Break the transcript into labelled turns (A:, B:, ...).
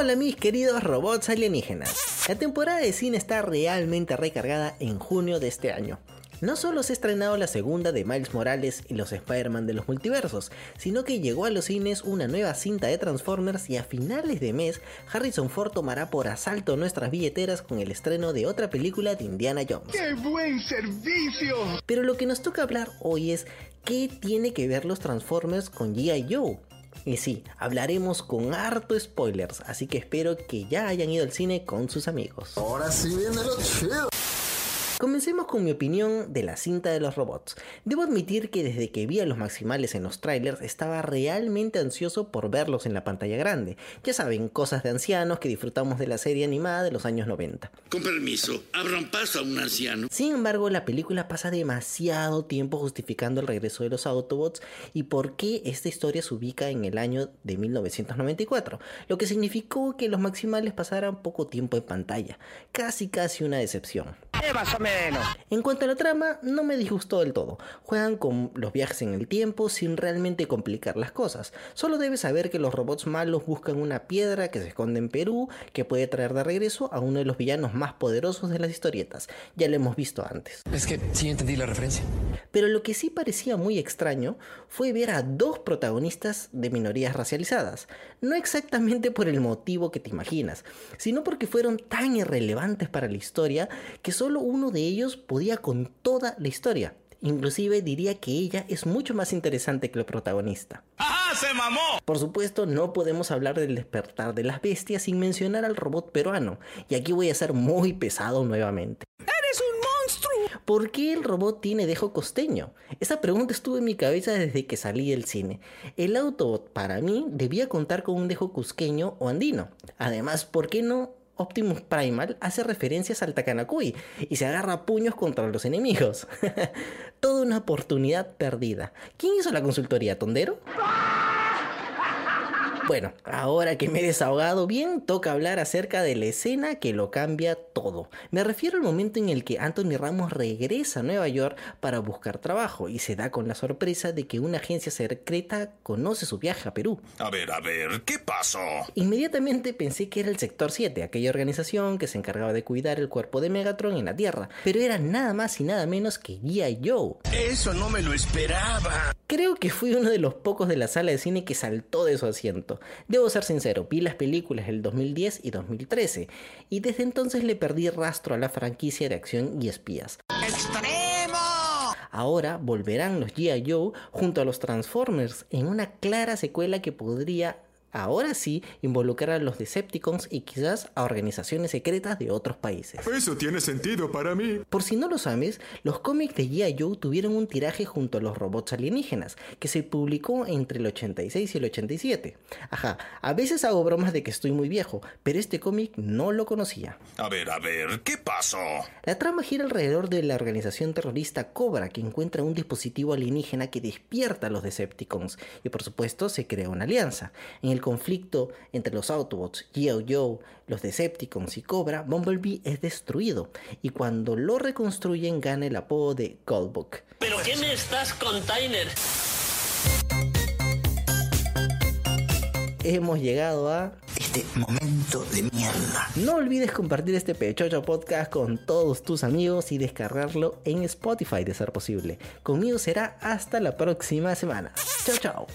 A: Hola mis queridos robots alienígenas. La temporada de cine está realmente recargada en junio de este año. No solo se ha estrenado la segunda de Miles Morales y los Spider-Man de los multiversos, sino que llegó a los cines una nueva cinta de Transformers y a finales de mes Harrison Ford tomará por asalto nuestras billeteras con el estreno de otra película de Indiana Jones.
B: ¡Qué buen servicio!
A: Pero lo que nos toca hablar hoy es qué tiene que ver los Transformers con G.I. Joe. Y sí, hablaremos con harto spoilers, así que espero que ya hayan ido al cine con sus amigos.
B: Ahora sí viene lo chido.
A: Comencemos con mi opinión de la cinta de los robots. Debo admitir que desde que vi a los maximales en los trailers estaba realmente ansioso por verlos en la pantalla grande. Ya saben, cosas de ancianos que disfrutamos de la serie animada de los años 90.
C: Con permiso, abran paso a un anciano.
A: Sin embargo, la película pasa demasiado tiempo justificando el regreso de los Autobots y por qué esta historia se ubica en el año de 1994, lo que significó que los maximales pasaran poco tiempo en pantalla, casi casi una decepción. En cuanto a la trama, no me disgustó del todo. Juegan con los viajes en el tiempo sin realmente complicar las cosas. Solo debes saber que los robots malos buscan una piedra que se esconde en Perú que puede traer de regreso a uno de los villanos más poderosos de las historietas. Ya lo hemos visto antes.
D: Es que sí entendí la referencia.
A: Pero lo que sí parecía muy extraño fue ver a dos protagonistas de minorías racializadas. No exactamente por el motivo que te imaginas, sino porque fueron tan irrelevantes para la historia que solo uno de ellos podía con toda la historia. Inclusive diría que ella es mucho más interesante que el protagonista.
C: ¡Ajá! ¡Se mamó!
A: Por supuesto, no podemos hablar del despertar de las bestias sin mencionar al robot peruano, y aquí voy a ser muy pesado nuevamente.
C: ¡Eres un monstruo!
A: ¿Por qué el robot tiene dejo costeño? Esa pregunta estuvo en mi cabeza desde que salí del cine. El Autobot para mí debía contar con un dejo cusqueño o andino. Además, ¿por qué no Optimus Primal hace referencias al Takanakui y se agarra puños contra los enemigos. Toda una oportunidad perdida. ¿Quién hizo la consultoría, Tondero? Bueno, ahora que me he desahogado bien, toca hablar acerca de la escena que lo cambia todo. Me refiero al momento en el que Anthony Ramos regresa a Nueva York para buscar trabajo y se da con la sorpresa de que una agencia secreta conoce su viaje a Perú.
C: A ver, a ver, ¿qué pasó?
A: Inmediatamente pensé que era el Sector 7, aquella organización que se encargaba de cuidar el cuerpo de Megatron en la Tierra, pero era nada más y nada menos que G.I. Joe.
C: Eso no me lo esperaba.
A: Creo que fui uno de los pocos de la sala de cine que saltó de su asiento. Debo ser sincero, vi las películas del 2010 y 2013, y desde entonces le perdí rastro a la franquicia de acción y espías.
C: ¡Extremo!
A: Ahora volverán los G.I. Joe junto a los Transformers en una clara secuela que podría ahora sí involucrar a los Decepticons y quizás a organizaciones secretas de otros países.
B: Eso tiene sentido para mí.
A: Por si no lo sabes, los cómics de G.I. Joe tuvieron un tiraje junto a los robots alienígenas, que se publicó entre el 86 y el 87. Ajá, a veces hago bromas de que estoy muy viejo, pero este cómic no lo conocía.
C: A ver, a ver, ¿qué pasó?
A: La trama gira alrededor de la organización terrorista Cobra, que encuentra un dispositivo alienígena que despierta a los Decepticons, y por supuesto se crea una alianza. En el conflicto entre los Autobots, G.I. Joe, los Decepticons y Cobra, Bumblebee es destruido, y cuando lo reconstruyen gana el apodo de Goldbook.
E: ¿Pero qué me estás container?
A: Hemos llegado a
F: Este momento de mierda.
A: No olvides compartir este Pechocho Podcast con todos tus amigos y descargarlo en Spotify de ser posible. Conmigo será hasta la próxima semana. Chao, chao.